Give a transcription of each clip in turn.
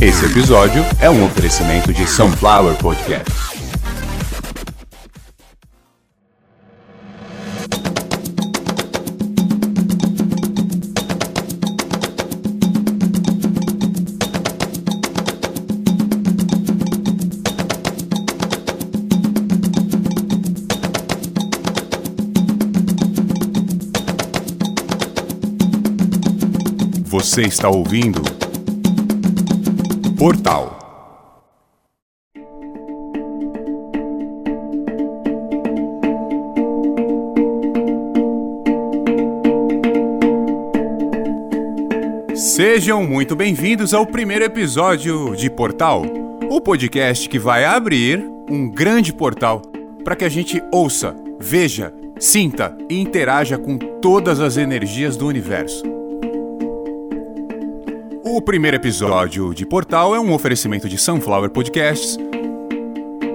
Esse episódio é um oferecimento de Sunflower Podcast. Você está ouvindo Portal. Sejam muito bem-vindos ao primeiro episódio de Portal, o podcast que vai abrir um grande portal para que a gente ouça, veja, sinta e interaja com todas as energias do universo. O primeiro episódio de Portal é um oferecimento de Sunflower Podcasts.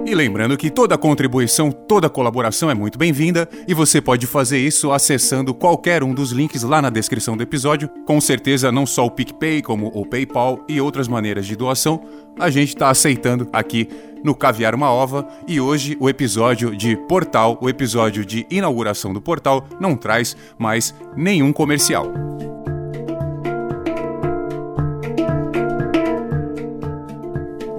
E lembrando que toda contribuição, toda colaboração é muito bem-vinda e você pode fazer isso acessando qualquer um dos links lá na descrição do episódio. Com certeza, não só o PicPay, como o PayPal e outras maneiras de doação, a gente está aceitando aqui no Caviar uma Ova. E hoje o episódio de Portal, o episódio de inauguração do portal, não traz mais nenhum comercial.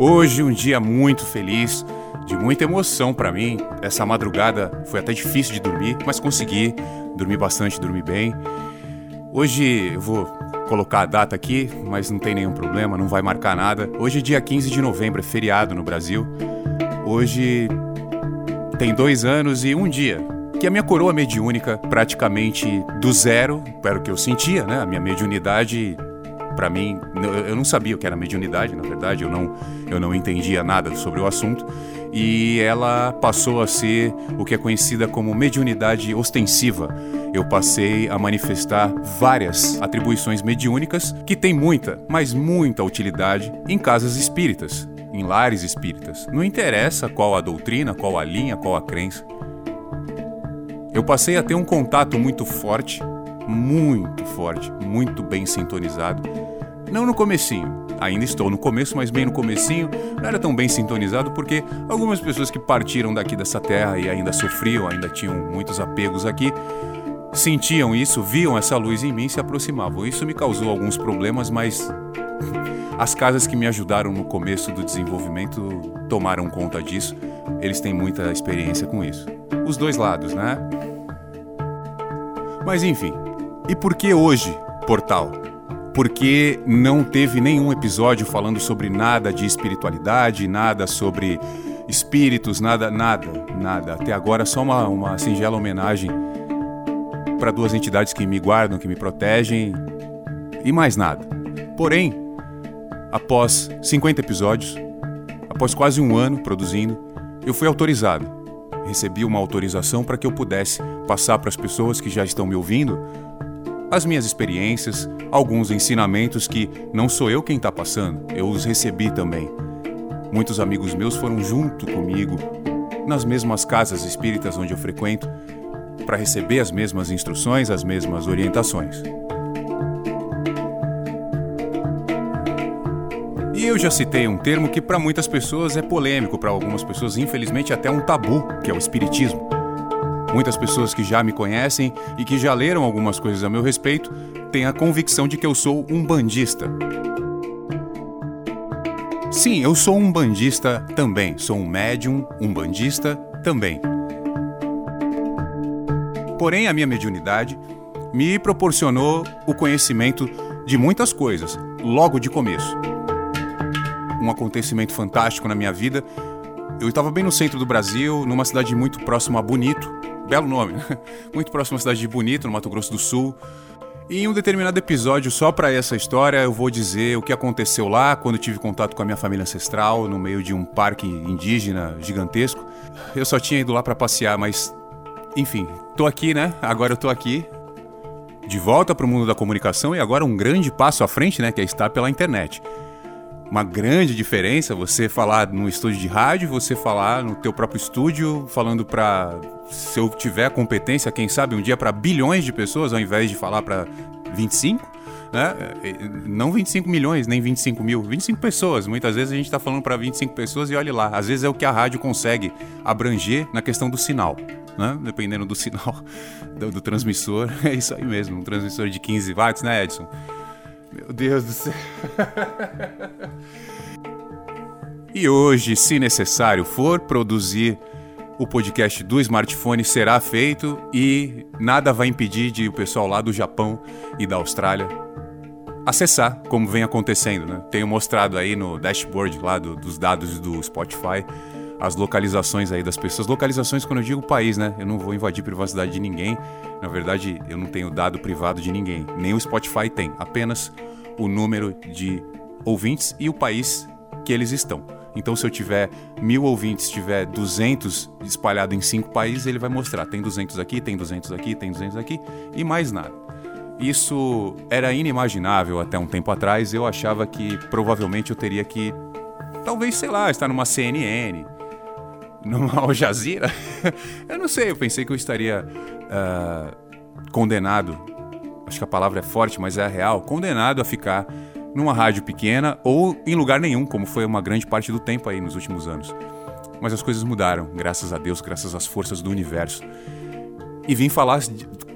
Hoje um dia muito feliz, de muita emoção para mim. Essa madrugada foi até difícil de dormir, mas consegui dormir bastante, dormir bem. Hoje eu vou colocar a data aqui, mas não tem nenhum problema, não vai marcar nada. Hoje é dia 15 de novembro, é feriado no Brasil. Hoje tem dois anos e um dia que a minha coroa mediúnica, praticamente do zero, para o que eu sentia, né? A minha mediunidade para mim, eu não sabia o que era mediunidade, na verdade, eu não, eu não entendia nada sobre o assunto, e ela passou a ser o que é conhecida como mediunidade ostensiva. Eu passei a manifestar várias atribuições mediúnicas que têm muita, mas muita utilidade em casas espíritas, em lares espíritas. Não interessa qual a doutrina, qual a linha, qual a crença. Eu passei a ter um contato muito forte muito forte, muito bem sintonizado. Não no comecinho, ainda estou no começo, mas bem no comecinho, não era tão bem sintonizado porque algumas pessoas que partiram daqui dessa terra e ainda sofriam, ainda tinham muitos apegos aqui, sentiam isso, viam essa luz em mim e se aproximavam. Isso me causou alguns problemas, mas as casas que me ajudaram no começo do desenvolvimento tomaram conta disso. Eles têm muita experiência com isso. Os dois lados, né? Mas enfim, e por que hoje, Portal? Porque não teve nenhum episódio falando sobre nada de espiritualidade, nada sobre espíritos, nada, nada, nada. Até agora só uma, uma singela homenagem para duas entidades que me guardam, que me protegem e mais nada. Porém, após 50 episódios, após quase um ano produzindo, eu fui autorizado. Recebi uma autorização para que eu pudesse passar para as pessoas que já estão me ouvindo as minhas experiências, alguns ensinamentos que não sou eu quem está passando, eu os recebi também. Muitos amigos meus foram junto comigo nas mesmas casas espíritas onde eu frequento para receber as mesmas instruções, as mesmas orientações. E eu já citei um termo que para muitas pessoas é polêmico, para algumas pessoas, infelizmente, até um tabu, que é o espiritismo. Muitas pessoas que já me conhecem e que já leram algumas coisas a meu respeito têm a convicção de que eu sou um bandista. Sim, eu sou um bandista também. Sou um médium, um bandista também. Porém, a minha mediunidade me proporcionou o conhecimento de muitas coisas logo de começo. Um acontecimento fantástico na minha vida. Eu estava bem no centro do Brasil, numa cidade muito próxima a Bonito, belo nome, né? muito próximo à cidade de Bonito, no Mato Grosso do Sul. E em um determinado episódio, só para essa história, eu vou dizer o que aconteceu lá quando tive contato com a minha família ancestral no meio de um parque indígena gigantesco. Eu só tinha ido lá para passear, mas enfim, tô aqui, né? Agora eu tô aqui, de volta para o mundo da comunicação e agora um grande passo à frente, né, que é estar pela internet uma grande diferença você falar no estúdio de rádio, você falar no teu próprio estúdio, falando para se eu tiver competência, quem sabe um dia para bilhões de pessoas ao invés de falar para 25, Né? Não 25 milhões, nem 25 mil, 25 pessoas. Muitas vezes a gente está falando para 25 pessoas e olhe lá, às vezes é o que a rádio consegue abranger na questão do sinal. Né? Dependendo do sinal do, do transmissor, é isso aí mesmo, um transmissor de 15 watts, né, Edson? Meu Deus do céu. e hoje, se necessário for produzir o podcast do smartphone será feito e nada vai impedir de o pessoal lá do Japão e da Austrália acessar, como vem acontecendo. Né? Tenho mostrado aí no dashboard lá do, dos dados do Spotify as localizações aí das pessoas. Localizações quando eu digo país, né? Eu não vou invadir privacidade de ninguém. Na verdade, eu não tenho dado privado de ninguém. Nem o Spotify tem. Apenas o número de ouvintes e o país que eles estão. Então, se eu tiver mil ouvintes, tiver 200 espalhado em cinco países, ele vai mostrar: tem 200 aqui, tem 200 aqui, tem 200 aqui e mais nada. Isso era inimaginável até um tempo atrás. Eu achava que provavelmente eu teria que, talvez, sei lá, estar numa CNN, numa Al Jazeera. eu não sei, eu pensei que eu estaria uh, condenado. Acho que a palavra é forte, mas é real. Condenado a ficar numa rádio pequena ou em lugar nenhum, como foi uma grande parte do tempo aí nos últimos anos. Mas as coisas mudaram, graças a Deus, graças às forças do universo. E vim falar,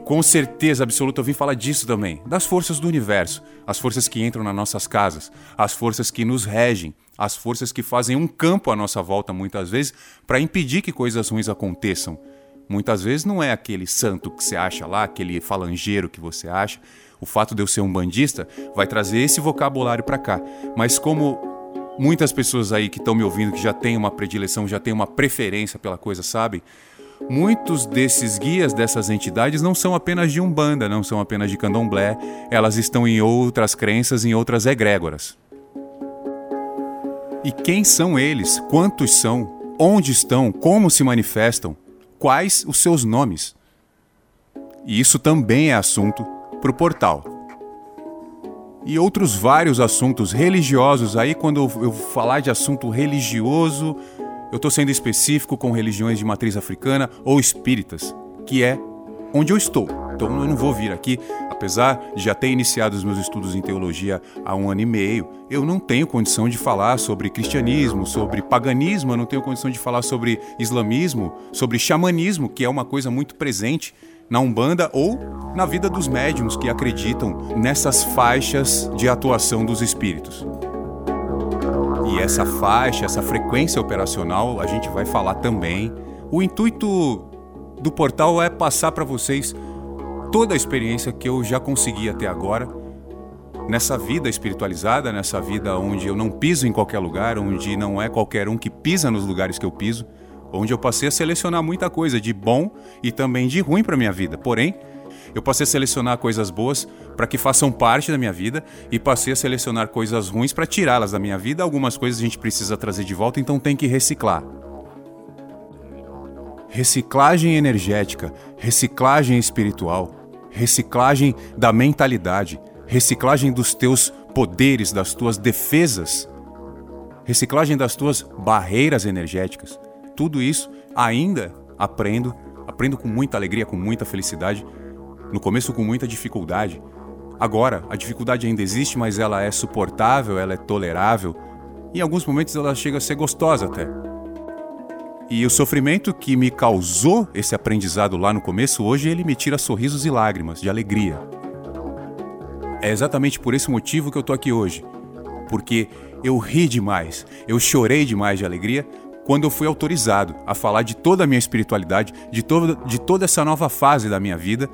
com certeza absoluta, eu vim falar disso também, das forças do universo, as forças que entram nas nossas casas, as forças que nos regem, as forças que fazem um campo à nossa volta muitas vezes para impedir que coisas ruins aconteçam. Muitas vezes não é aquele santo que você acha lá, aquele falangeiro que você acha, o fato de eu ser um bandista vai trazer esse vocabulário para cá. Mas como muitas pessoas aí que estão me ouvindo, que já têm uma predileção, já têm uma preferência pela coisa, sabem? Muitos desses guias dessas entidades não são apenas de Umbanda, não são apenas de Candomblé, elas estão em outras crenças, em outras egrégoras. E quem são eles? Quantos são? Onde estão? Como se manifestam? Quais os seus nomes? E isso também é assunto para o portal. E outros vários assuntos religiosos. Aí, quando eu falar de assunto religioso, eu estou sendo específico com religiões de matriz africana ou espíritas, que é onde eu estou. Então eu não vou vir aqui, apesar de já ter iniciado os meus estudos em teologia há um ano e meio, eu não tenho condição de falar sobre cristianismo, sobre paganismo, eu não tenho condição de falar sobre islamismo, sobre xamanismo, que é uma coisa muito presente na Umbanda ou na vida dos médiums que acreditam nessas faixas de atuação dos espíritos. E essa faixa, essa frequência operacional, a gente vai falar também. O intuito do portal é passar para vocês toda a experiência que eu já consegui até agora nessa vida espiritualizada, nessa vida onde eu não piso em qualquer lugar, onde não é qualquer um que pisa nos lugares que eu piso onde eu passei a selecionar muita coisa de bom e também de ruim para minha vida. Porém, eu passei a selecionar coisas boas para que façam parte da minha vida e passei a selecionar coisas ruins para tirá-las da minha vida. Algumas coisas a gente precisa trazer de volta, então tem que reciclar. Reciclagem energética, reciclagem espiritual, reciclagem da mentalidade, reciclagem dos teus poderes, das tuas defesas, reciclagem das tuas barreiras energéticas tudo isso ainda aprendo, aprendo com muita alegria, com muita felicidade. No começo com muita dificuldade. Agora, a dificuldade ainda existe, mas ela é suportável, ela é tolerável. Em alguns momentos ela chega a ser gostosa até. E o sofrimento que me causou esse aprendizado lá no começo, hoje ele me tira sorrisos e lágrimas de alegria. É exatamente por esse motivo que eu tô aqui hoje. Porque eu ri demais, eu chorei demais de alegria, quando eu fui autorizado a falar de toda a minha espiritualidade, de, todo, de toda essa nova fase da minha vida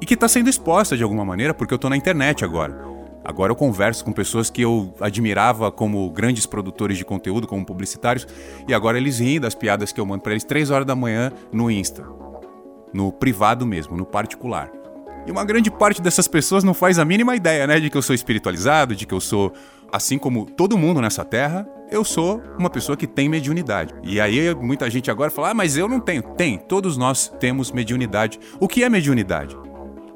e que está sendo exposta de alguma maneira porque eu estou na internet agora. Agora eu converso com pessoas que eu admirava como grandes produtores de conteúdo, como publicitários, e agora eles riem das piadas que eu mando para eles três horas da manhã no Insta. No privado mesmo, no particular. E uma grande parte dessas pessoas não faz a mínima ideia, né, de que eu sou espiritualizado, de que eu sou assim como todo mundo nessa terra, eu sou uma pessoa que tem mediunidade. E aí muita gente agora fala: ah, mas eu não tenho. Tem, todos nós temos mediunidade. O que é mediunidade?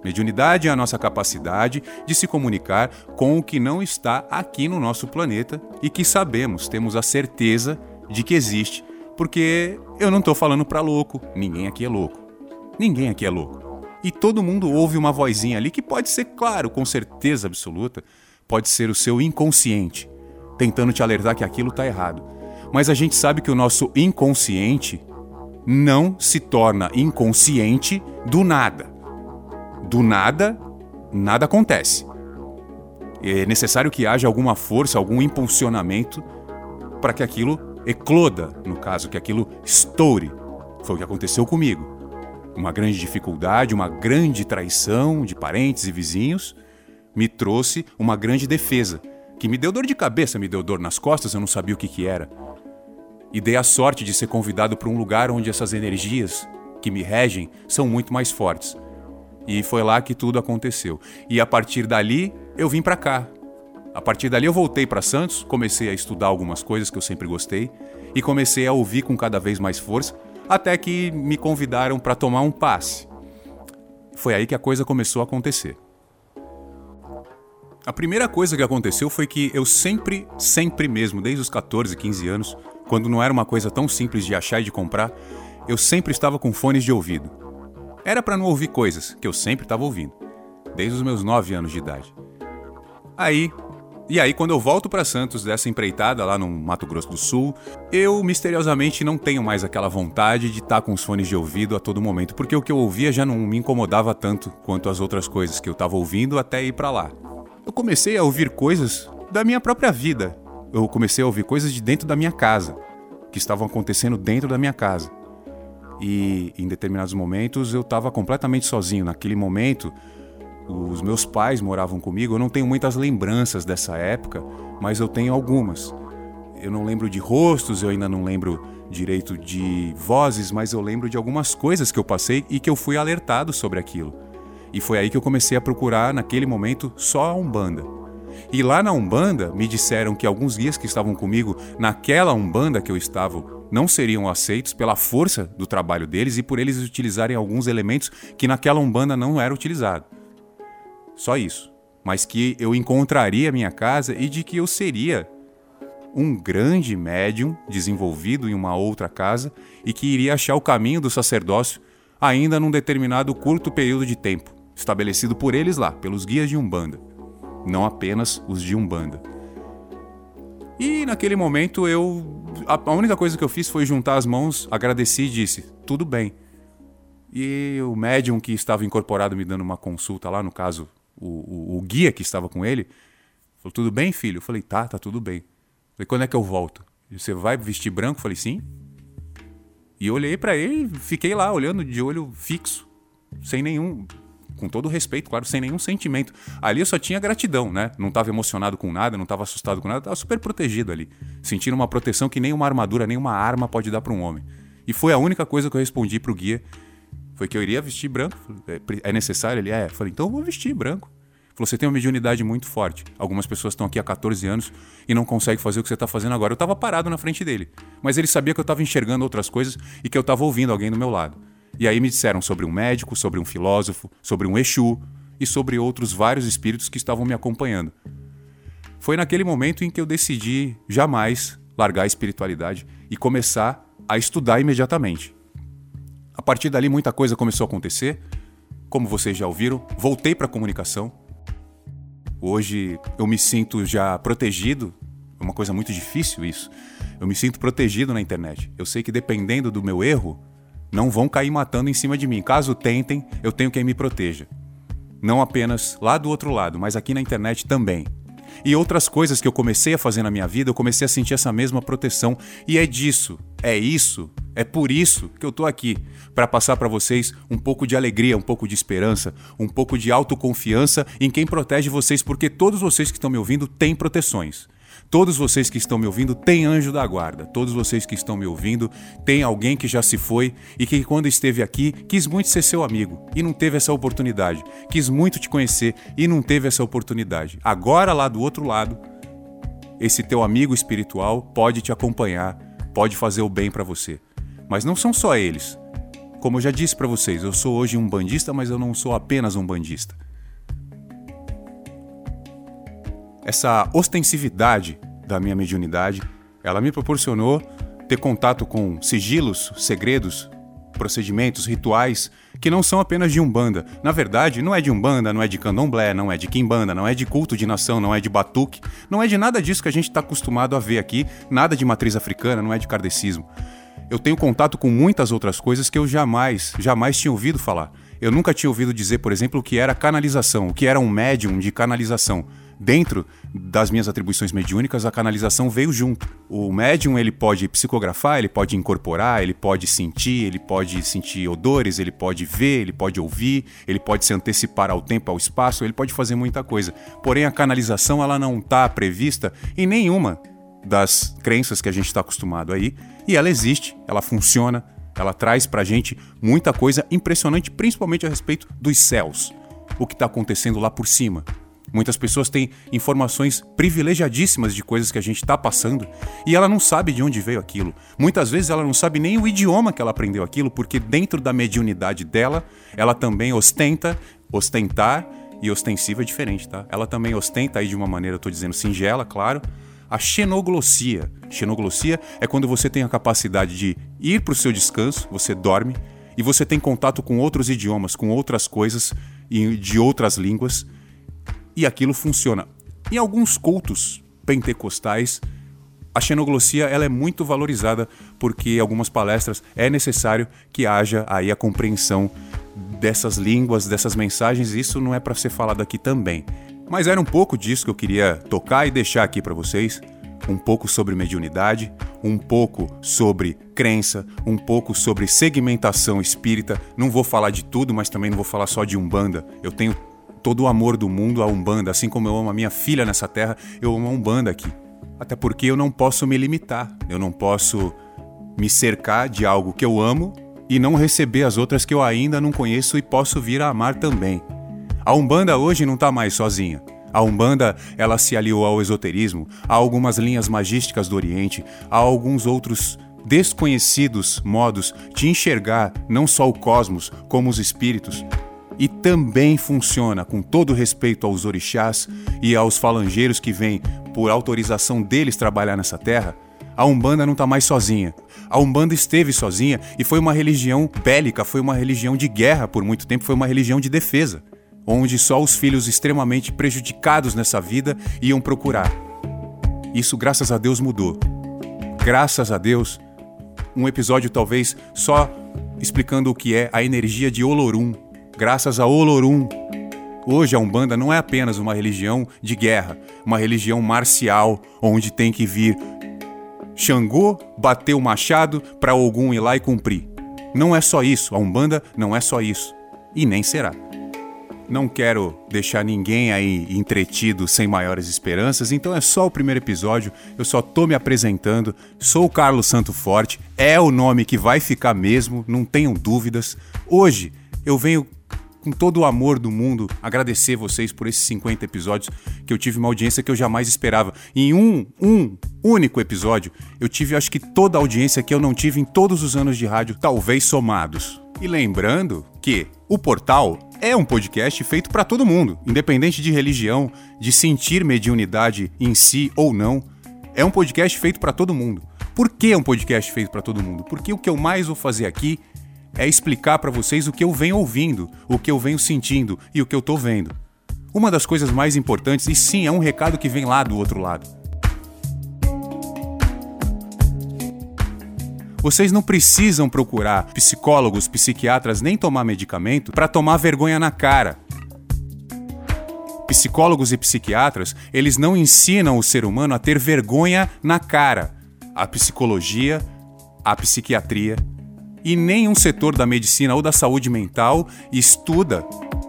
Mediunidade é a nossa capacidade de se comunicar com o que não está aqui no nosso planeta e que sabemos, temos a certeza de que existe, porque eu não estou falando para louco, ninguém aqui é louco. Ninguém aqui é louco. E todo mundo ouve uma vozinha ali que pode ser, claro, com certeza absoluta, pode ser o seu inconsciente, tentando te alertar que aquilo está errado. Mas a gente sabe que o nosso inconsciente não se torna inconsciente do nada. Do nada, nada acontece. É necessário que haja alguma força, algum impulsionamento para que aquilo ecloda, no caso, que aquilo estoure. Foi o que aconteceu comigo. Uma grande dificuldade, uma grande traição de parentes e vizinhos me trouxe uma grande defesa, que me deu dor de cabeça, me deu dor nas costas, eu não sabia o que, que era. E dei a sorte de ser convidado para um lugar onde essas energias que me regem são muito mais fortes. E foi lá que tudo aconteceu. E a partir dali, eu vim para cá. A partir dali, eu voltei para Santos, comecei a estudar algumas coisas que eu sempre gostei e comecei a ouvir com cada vez mais força, até que me convidaram para tomar um passe. Foi aí que a coisa começou a acontecer. A primeira coisa que aconteceu foi que eu sempre, sempre mesmo, desde os 14, 15 anos, quando não era uma coisa tão simples de achar e de comprar, eu sempre estava com fones de ouvido. Era para não ouvir coisas que eu sempre estava ouvindo, desde os meus 9 anos de idade. Aí, e aí quando eu volto para Santos dessa empreitada lá no Mato Grosso do Sul, eu misteriosamente não tenho mais aquela vontade de estar tá com os fones de ouvido a todo momento, porque o que eu ouvia já não me incomodava tanto quanto as outras coisas que eu estava ouvindo até ir para lá eu comecei a ouvir coisas da minha própria vida. Eu comecei a ouvir coisas de dentro da minha casa, que estavam acontecendo dentro da minha casa. E em determinados momentos eu estava completamente sozinho. Naquele momento, os meus pais moravam comigo. Eu não tenho muitas lembranças dessa época, mas eu tenho algumas. Eu não lembro de rostos, eu ainda não lembro direito de vozes, mas eu lembro de algumas coisas que eu passei e que eu fui alertado sobre aquilo. E foi aí que eu comecei a procurar, naquele momento, só a Umbanda. E lá na Umbanda, me disseram que alguns guias que estavam comigo naquela Umbanda que eu estava não seriam aceitos pela força do trabalho deles e por eles utilizarem alguns elementos que naquela Umbanda não eram utilizados. Só isso. Mas que eu encontraria minha casa e de que eu seria um grande médium desenvolvido em uma outra casa e que iria achar o caminho do sacerdócio ainda num determinado curto período de tempo estabelecido por eles lá, pelos guias de Umbanda, não apenas os de Umbanda. E naquele momento eu. A, única coisa que eu fiz foi juntar as mãos, agradeci e disse: tudo bem. E o médium que estava incorporado me dando uma consulta lá, no caso, o, o, o guia que estava com ele, falou: tudo bem, filho? Eu falei: tá, tá tudo bem. falei: quando é que eu volto? Você vai vestir branco? Eu falei: sim. E eu olhei para ele, fiquei lá olhando de olho fixo, sem nenhum com todo respeito, claro, sem nenhum sentimento. Ali eu só tinha gratidão, né? Não estava emocionado com nada, não estava assustado com nada, estava super protegido ali, sentindo uma proteção que nem uma armadura, nem uma arma pode dar para um homem. E foi a única coisa que eu respondi pro guia, foi que eu iria vestir branco. É, é necessário? Ele é. Eu falei, então eu vou vestir branco. Falou, você tem uma mediunidade muito forte. Algumas pessoas estão aqui há 14 anos e não conseguem fazer o que você está fazendo agora. Eu estava parado na frente dele, mas ele sabia que eu estava enxergando outras coisas e que eu estava ouvindo alguém do meu lado. E aí me disseram sobre um médico, sobre um filósofo, sobre um Exu e sobre outros vários espíritos que estavam me acompanhando. Foi naquele momento em que eu decidi jamais largar a espiritualidade e começar a estudar imediatamente. A partir dali, muita coisa começou a acontecer. Como vocês já ouviram, voltei para a comunicação. Hoje eu me sinto já protegido. É uma coisa muito difícil isso. Eu me sinto protegido na internet. Eu sei que dependendo do meu erro, não vão cair matando em cima de mim. Caso tentem, eu tenho quem me proteja. Não apenas lá do outro lado, mas aqui na internet também. E outras coisas que eu comecei a fazer na minha vida, eu comecei a sentir essa mesma proteção. E é disso, é isso, é por isso que eu tô aqui para passar para vocês um pouco de alegria, um pouco de esperança, um pouco de autoconfiança em quem protege vocês, porque todos vocês que estão me ouvindo têm proteções. Todos vocês que estão me ouvindo têm anjo da guarda. Todos vocês que estão me ouvindo têm alguém que já se foi e que, quando esteve aqui, quis muito ser seu amigo e não teve essa oportunidade. Quis muito te conhecer e não teve essa oportunidade. Agora, lá do outro lado, esse teu amigo espiritual pode te acompanhar, pode fazer o bem para você. Mas não são só eles. Como eu já disse para vocês, eu sou hoje um bandista, mas eu não sou apenas um bandista. Essa ostensividade da minha mediunidade, ela me proporcionou ter contato com sigilos, segredos, procedimentos, rituais que não são apenas de Umbanda. Na verdade, não é de Umbanda, não é de Candomblé, não é de Quimbanda, não é de culto de nação, não é de batuque, não é de nada disso que a gente está acostumado a ver aqui, nada de matriz africana, não é de kardecismo. Eu tenho contato com muitas outras coisas que eu jamais, jamais tinha ouvido falar. Eu nunca tinha ouvido dizer, por exemplo, o que era canalização, o que era um médium de canalização dentro das minhas atribuições mediúnicas, a canalização veio junto. O médium ele pode psicografar, ele pode incorporar, ele pode sentir, ele pode sentir odores, ele pode ver, ele pode ouvir, ele pode se antecipar ao tempo, ao espaço, ele pode fazer muita coisa. Porém, a canalização ela não está prevista em nenhuma das crenças que a gente está acostumado aí, e ela existe, ela funciona, ela traz para a gente muita coisa impressionante, principalmente a respeito dos céus, o que está acontecendo lá por cima, Muitas pessoas têm informações privilegiadíssimas de coisas que a gente está passando e ela não sabe de onde veio aquilo. Muitas vezes ela não sabe nem o idioma que ela aprendeu aquilo, porque dentro da mediunidade dela, ela também ostenta, ostentar e ostensiva é diferente, tá? Ela também ostenta aí de uma maneira, eu tô dizendo singela, claro, a xenoglossia. Xenoglossia é quando você tem a capacidade de ir para o seu descanso, você dorme e você tem contato com outros idiomas, com outras coisas de outras línguas e aquilo funciona. Em alguns cultos pentecostais, a xenoglossia ela é muito valorizada porque em algumas palestras é necessário que haja aí a compreensão dessas línguas, dessas mensagens, isso não é para ser falado aqui também. Mas era um pouco disso que eu queria tocar e deixar aqui para vocês. Um pouco sobre mediunidade, um pouco sobre crença, um pouco sobre segmentação espírita. Não vou falar de tudo, mas também não vou falar só de Umbanda. Eu tenho todo o amor do mundo à Umbanda, assim como eu amo a minha filha nessa terra, eu amo a Umbanda aqui. Até porque eu não posso me limitar, eu não posso me cercar de algo que eu amo e não receber as outras que eu ainda não conheço e posso vir a amar também. A Umbanda hoje não está mais sozinha. A Umbanda, ela se aliou ao esoterismo, a algumas linhas magísticas do Oriente, a alguns outros desconhecidos modos de enxergar não só o cosmos, como os espíritos, e também funciona com todo respeito aos orixás e aos falangeiros que vêm por autorização deles trabalhar nessa terra, a Umbanda não está mais sozinha. A Umbanda esteve sozinha e foi uma religião bélica, foi uma religião de guerra por muito tempo, foi uma religião de defesa, onde só os filhos extremamente prejudicados nessa vida iam procurar. Isso, graças a Deus, mudou. Graças a Deus, um episódio talvez só explicando o que é a energia de Olorum, graças a Olorum. Hoje a Umbanda não é apenas uma religião de guerra, uma religião marcial, onde tem que vir Xangô bater o machado para algum ir lá e cumprir. Não é só isso, a Umbanda não é só isso. E nem será. Não quero deixar ninguém aí entretido sem maiores esperanças, então é só o primeiro episódio. Eu só tô me apresentando. Sou o Carlos Santo Forte, é o nome que vai ficar mesmo, não tenham dúvidas. Hoje eu venho com todo o amor do mundo, agradecer vocês por esses 50 episódios, que eu tive uma audiência que eu jamais esperava. Em um, um único episódio, eu tive acho que toda a audiência que eu não tive em todos os anos de rádio, talvez somados. E lembrando que o portal é um podcast feito para todo mundo, independente de religião, de sentir mediunidade em si ou não. É um podcast feito para todo mundo. Por que é um podcast feito para todo mundo? Porque o que eu mais vou fazer aqui é explicar para vocês o que eu venho ouvindo, o que eu venho sentindo e o que eu estou vendo. Uma das coisas mais importantes, e sim, é um recado que vem lá do outro lado. Vocês não precisam procurar psicólogos, psiquiatras nem tomar medicamento para tomar vergonha na cara. Psicólogos e psiquiatras, eles não ensinam o ser humano a ter vergonha na cara. A psicologia, a psiquiatria e nenhum setor da medicina ou da saúde mental estuda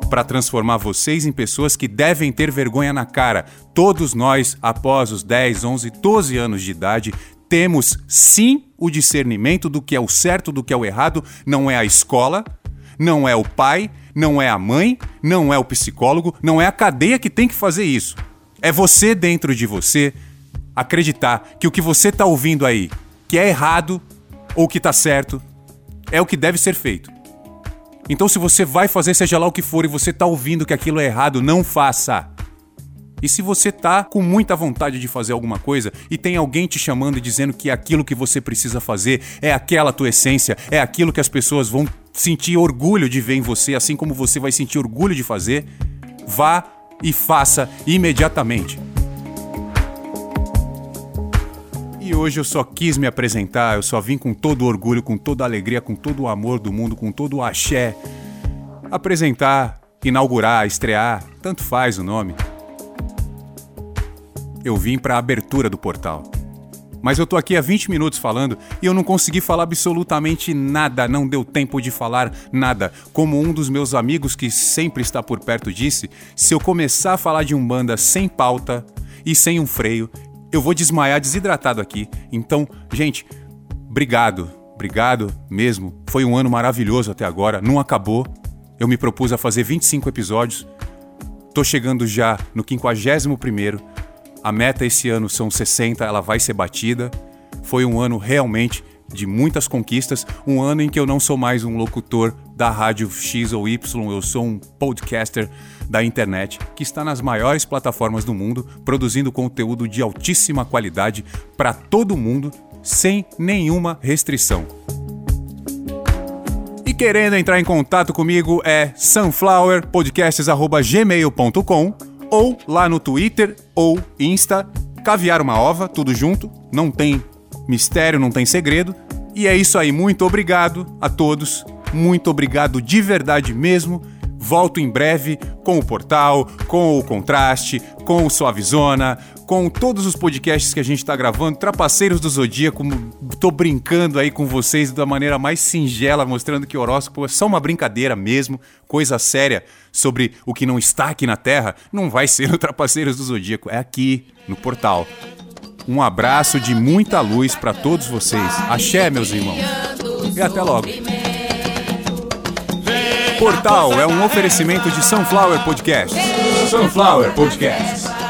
para transformar vocês em pessoas que devem ter vergonha na cara. Todos nós, após os 10, 11, 12 anos de idade, temos sim o discernimento do que é o certo, do que é o errado. Não é a escola, não é o pai, não é a mãe, não é o psicólogo, não é a cadeia que tem que fazer isso. É você dentro de você acreditar que o que você está ouvindo aí, que é errado ou que está certo, é o que deve ser feito. Então, se você vai fazer, seja lá o que for, e você tá ouvindo que aquilo é errado, não faça. E se você tá com muita vontade de fazer alguma coisa e tem alguém te chamando e dizendo que aquilo que você precisa fazer é aquela tua essência, é aquilo que as pessoas vão sentir orgulho de ver em você, assim como você vai sentir orgulho de fazer, vá e faça imediatamente. E hoje eu só quis me apresentar, eu só vim com todo orgulho, com toda alegria, com todo o amor do mundo, com todo o axé. Apresentar, inaugurar, estrear, tanto faz o nome. Eu vim para a abertura do portal. Mas eu tô aqui há 20 minutos falando e eu não consegui falar absolutamente nada, não deu tempo de falar nada. Como um dos meus amigos que sempre está por perto disse, se eu começar a falar de Umbanda sem pauta e sem um freio, eu vou desmaiar desidratado aqui. Então, gente, obrigado, obrigado mesmo. Foi um ano maravilhoso até agora, não acabou. Eu me propus a fazer 25 episódios. Tô chegando já no 51 primeiro. A meta esse ano são 60, ela vai ser batida. Foi um ano realmente de muitas conquistas, um ano em que eu não sou mais um locutor da rádio X ou Y, eu sou um podcaster da internet que está nas maiores plataformas do mundo, produzindo conteúdo de altíssima qualidade para todo mundo, sem nenhuma restrição. E querendo entrar em contato comigo é sunflowerpodcasts@gmail.com ou lá no Twitter ou Insta, caviar uma ova, tudo junto, não tem mistério, não tem segredo. E é isso aí, muito obrigado a todos, muito obrigado de verdade mesmo. Volto em breve com o portal, com o contraste, com o Suavizona, com todos os podcasts que a gente está gravando, Trapaceiros do Zodíaco. Tô brincando aí com vocês da maneira mais singela, mostrando que horóscopo é só uma brincadeira mesmo, coisa séria sobre o que não está aqui na Terra, não vai ser no Trapaceiros do Zodíaco, é aqui no portal. Um abraço de muita luz para todos vocês. Axé, meus irmãos. E até logo. Portal é um oferecimento de Sunflower Podcast. Sunflower Podcast.